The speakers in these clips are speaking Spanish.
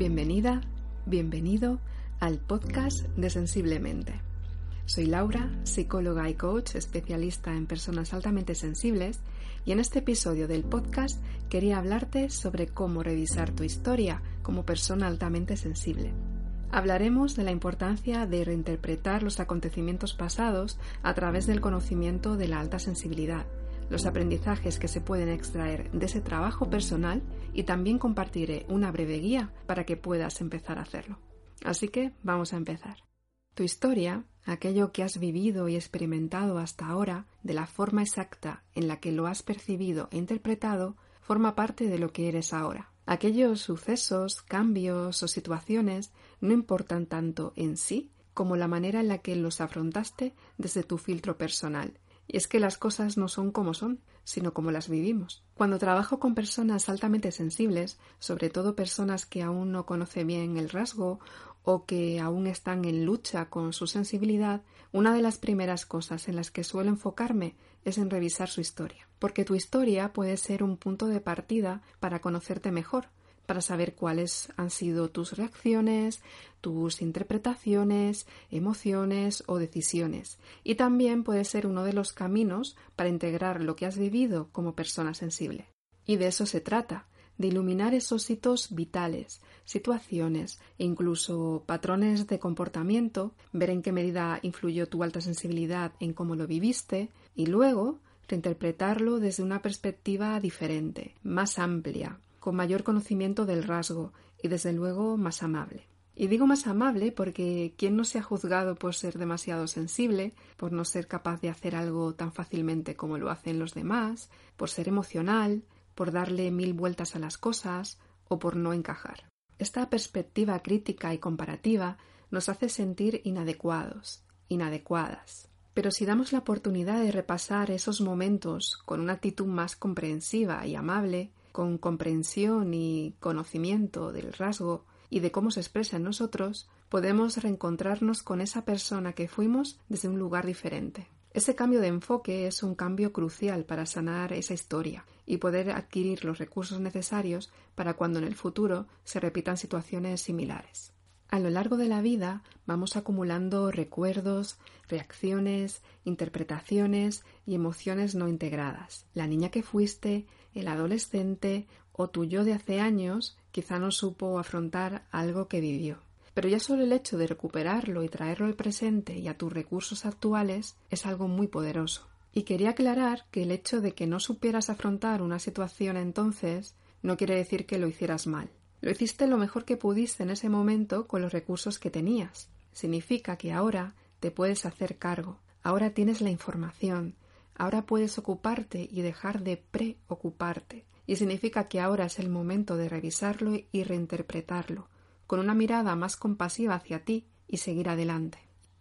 Bienvenida, bienvenido al podcast de Sensiblemente. Soy Laura, psicóloga y coach especialista en personas altamente sensibles y en este episodio del podcast quería hablarte sobre cómo revisar tu historia como persona altamente sensible. Hablaremos de la importancia de reinterpretar los acontecimientos pasados a través del conocimiento de la alta sensibilidad los aprendizajes que se pueden extraer de ese trabajo personal y también compartiré una breve guía para que puedas empezar a hacerlo. Así que vamos a empezar. Tu historia, aquello que has vivido y experimentado hasta ahora, de la forma exacta en la que lo has percibido e interpretado, forma parte de lo que eres ahora. Aquellos sucesos, cambios o situaciones no importan tanto en sí como la manera en la que los afrontaste desde tu filtro personal y es que las cosas no son como son, sino como las vivimos. Cuando trabajo con personas altamente sensibles, sobre todo personas que aún no conocen bien el rasgo o que aún están en lucha con su sensibilidad, una de las primeras cosas en las que suelo enfocarme es en revisar su historia, porque tu historia puede ser un punto de partida para conocerte mejor, para saber cuáles han sido tus reacciones, tus interpretaciones, emociones o decisiones. Y también puede ser uno de los caminos para integrar lo que has vivido como persona sensible. Y de eso se trata, de iluminar esos hitos vitales, situaciones e incluso patrones de comportamiento, ver en qué medida influyó tu alta sensibilidad en cómo lo viviste y luego reinterpretarlo desde una perspectiva diferente, más amplia, con mayor conocimiento del rasgo y desde luego más amable. Y digo más amable porque quien no se ha juzgado por ser demasiado sensible, por no ser capaz de hacer algo tan fácilmente como lo hacen los demás, por ser emocional, por darle mil vueltas a las cosas o por no encajar. Esta perspectiva crítica y comparativa nos hace sentir inadecuados, inadecuadas. Pero si damos la oportunidad de repasar esos momentos con una actitud más comprensiva y amable, con comprensión y conocimiento del rasgo y de cómo se expresa en nosotros, podemos reencontrarnos con esa persona que fuimos desde un lugar diferente. Ese cambio de enfoque es un cambio crucial para sanar esa historia y poder adquirir los recursos necesarios para cuando en el futuro se repitan situaciones similares. A lo largo de la vida vamos acumulando recuerdos, reacciones, interpretaciones y emociones no integradas. La niña que fuiste, el adolescente o tu yo de hace años quizá no supo afrontar algo que vivió. Pero ya solo el hecho de recuperarlo y traerlo al presente y a tus recursos actuales es algo muy poderoso. Y quería aclarar que el hecho de que no supieras afrontar una situación entonces no quiere decir que lo hicieras mal. Lo hiciste lo mejor que pudiste en ese momento con los recursos que tenías. Significa que ahora te puedes hacer cargo, ahora tienes la información, Ahora puedes ocuparte y dejar de preocuparte. Y significa que ahora es el momento de revisarlo y reinterpretarlo, con una mirada más compasiva hacia ti y seguir adelante.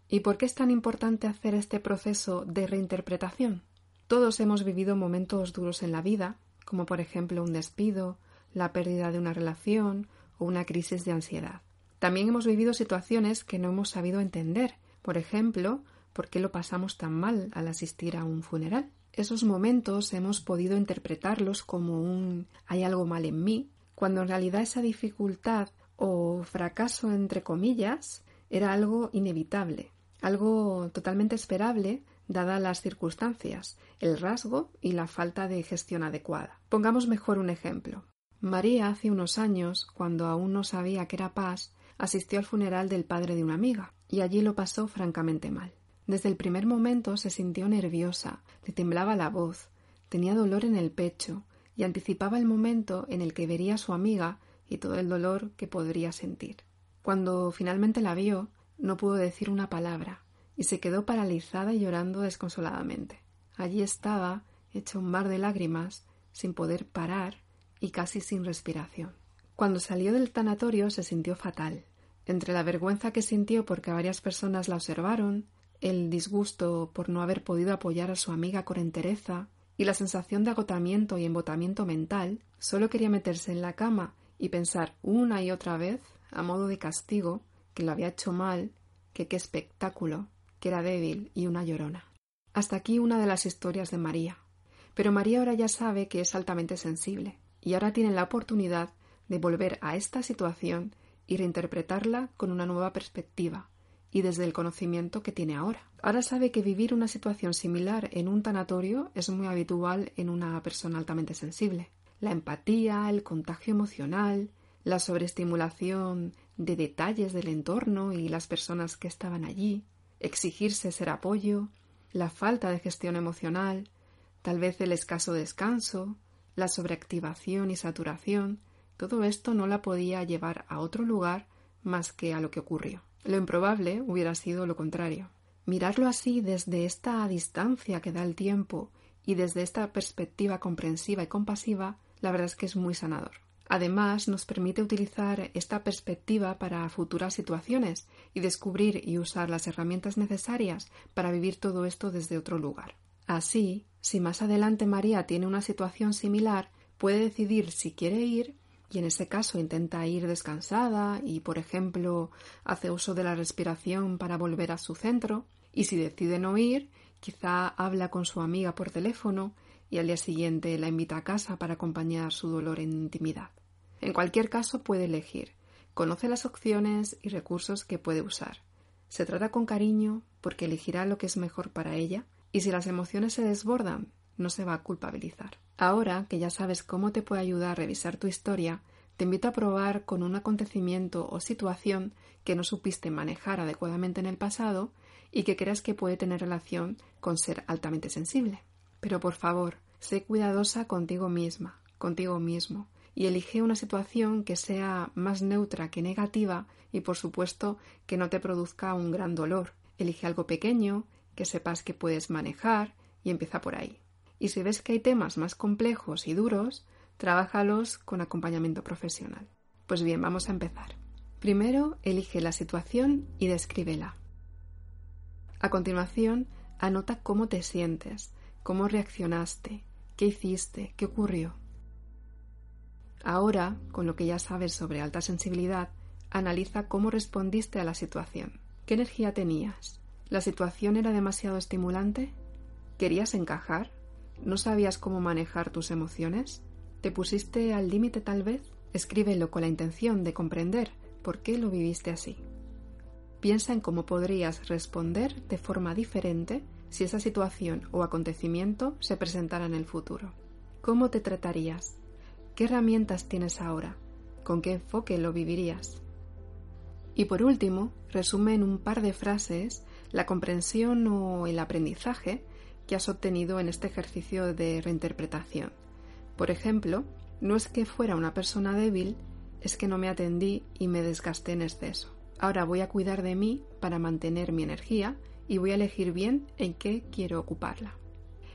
¿Y por qué es tan importante hacer este proceso de reinterpretación? Todos hemos vivido momentos duros en la vida, como por ejemplo un despido, la pérdida de una relación o una crisis de ansiedad. También hemos vivido situaciones que no hemos sabido entender, por ejemplo, por qué lo pasamos tan mal al asistir a un funeral. Esos momentos hemos podido interpretarlos como un hay algo mal en mí, cuando en realidad esa dificultad o fracaso entre comillas era algo inevitable, algo totalmente esperable dadas las circunstancias, el rasgo y la falta de gestión adecuada. Pongamos mejor un ejemplo. María hace unos años, cuando aún no sabía que era paz, asistió al funeral del padre de una amiga, y allí lo pasó francamente mal. Desde el primer momento se sintió nerviosa, le temblaba la voz, tenía dolor en el pecho y anticipaba el momento en el que vería a su amiga y todo el dolor que podría sentir. Cuando finalmente la vio, no pudo decir una palabra y se quedó paralizada y llorando desconsoladamente. Allí estaba, hecha un mar de lágrimas, sin poder parar, y casi sin respiración. Cuando salió del tanatorio se sintió fatal. Entre la vergüenza que sintió porque varias personas la observaron, el disgusto por no haber podido apoyar a su amiga con entereza y la sensación de agotamiento y embotamiento mental, solo quería meterse en la cama y pensar una y otra vez, a modo de castigo, que lo había hecho mal, que qué espectáculo, que era débil y una llorona. Hasta aquí una de las historias de María. Pero María ahora ya sabe que es altamente sensible, y ahora tiene la oportunidad de volver a esta situación y reinterpretarla con una nueva perspectiva, y desde el conocimiento que tiene ahora. Ahora sabe que vivir una situación similar en un tanatorio es muy habitual en una persona altamente sensible. La empatía, el contagio emocional, la sobreestimulación de detalles del entorno y las personas que estaban allí, exigirse ser apoyo, la falta de gestión emocional, tal vez el escaso descanso, la sobreactivación y saturación, todo esto no la podía llevar a otro lugar más que a lo que ocurrió. Lo improbable hubiera sido lo contrario. Mirarlo así desde esta distancia que da el tiempo y desde esta perspectiva comprensiva y compasiva, la verdad es que es muy sanador. Además, nos permite utilizar esta perspectiva para futuras situaciones y descubrir y usar las herramientas necesarias para vivir todo esto desde otro lugar. Así, si más adelante María tiene una situación similar, puede decidir si quiere ir y en ese caso intenta ir descansada y, por ejemplo, hace uso de la respiración para volver a su centro, y si decide no ir, quizá habla con su amiga por teléfono y al día siguiente la invita a casa para acompañar su dolor en intimidad. En cualquier caso puede elegir, conoce las opciones y recursos que puede usar. Se trata con cariño porque elegirá lo que es mejor para ella y si las emociones se desbordan, no se va a culpabilizar. Ahora que ya sabes cómo te puede ayudar a revisar tu historia, te invito a probar con un acontecimiento o situación que no supiste manejar adecuadamente en el pasado y que creas que puede tener relación con ser altamente sensible. Pero por favor, sé cuidadosa contigo misma, contigo mismo, y elige una situación que sea más neutra que negativa y por supuesto que no te produzca un gran dolor. Elige algo pequeño, que sepas que puedes manejar y empieza por ahí. Y si ves que hay temas más complejos y duros, trabájalos con acompañamiento profesional. Pues bien, vamos a empezar. Primero, elige la situación y descríbela. A continuación, anota cómo te sientes, cómo reaccionaste, qué hiciste, qué ocurrió. Ahora, con lo que ya sabes sobre alta sensibilidad, analiza cómo respondiste a la situación. ¿Qué energía tenías? ¿La situación era demasiado estimulante? ¿Querías encajar? ¿No sabías cómo manejar tus emociones? ¿Te pusiste al límite tal vez? Escríbelo con la intención de comprender por qué lo viviste así. Piensa en cómo podrías responder de forma diferente si esa situación o acontecimiento se presentara en el futuro. ¿Cómo te tratarías? ¿Qué herramientas tienes ahora? ¿Con qué enfoque lo vivirías? Y por último, resume en un par de frases la comprensión o el aprendizaje que has obtenido en este ejercicio de reinterpretación. Por ejemplo, no es que fuera una persona débil, es que no me atendí y me desgasté en exceso. Ahora voy a cuidar de mí para mantener mi energía y voy a elegir bien en qué quiero ocuparla.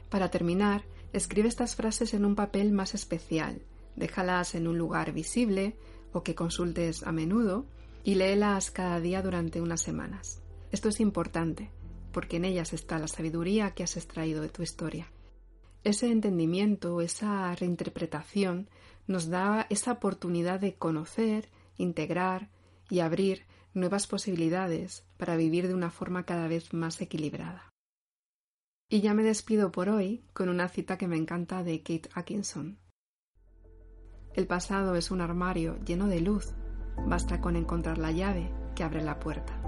Para terminar, escribe estas frases en un papel más especial, déjalas en un lugar visible o que consultes a menudo y léelas cada día durante unas semanas. Esto es importante, porque en ellas está la sabiduría que has extraído de tu historia. Ese entendimiento, esa reinterpretación, nos da esa oportunidad de conocer, integrar y abrir nuevas posibilidades para vivir de una forma cada vez más equilibrada. Y ya me despido por hoy con una cita que me encanta de Kate Atkinson. El pasado es un armario lleno de luz, basta con encontrar la llave que abre la puerta.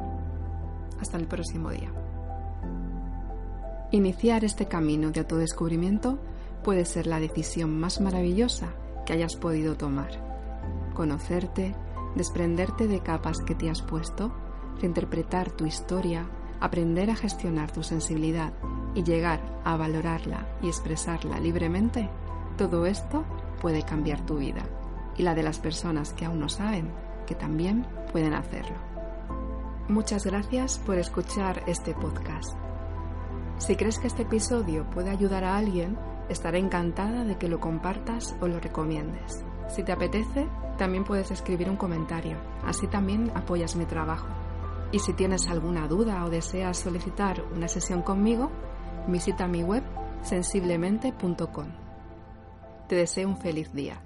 Hasta el próximo día. Iniciar este camino de autodescubrimiento puede ser la decisión más maravillosa que hayas podido tomar. Conocerte, desprenderte de capas que te has puesto, reinterpretar tu historia, aprender a gestionar tu sensibilidad y llegar a valorarla y expresarla libremente, todo esto puede cambiar tu vida y la de las personas que aún no saben que también pueden hacerlo. Muchas gracias por escuchar este podcast. Si crees que este episodio puede ayudar a alguien, estaré encantada de que lo compartas o lo recomiendes. Si te apetece, también puedes escribir un comentario, así también apoyas mi trabajo. Y si tienes alguna duda o deseas solicitar una sesión conmigo, visita mi web sensiblemente.com. Te deseo un feliz día.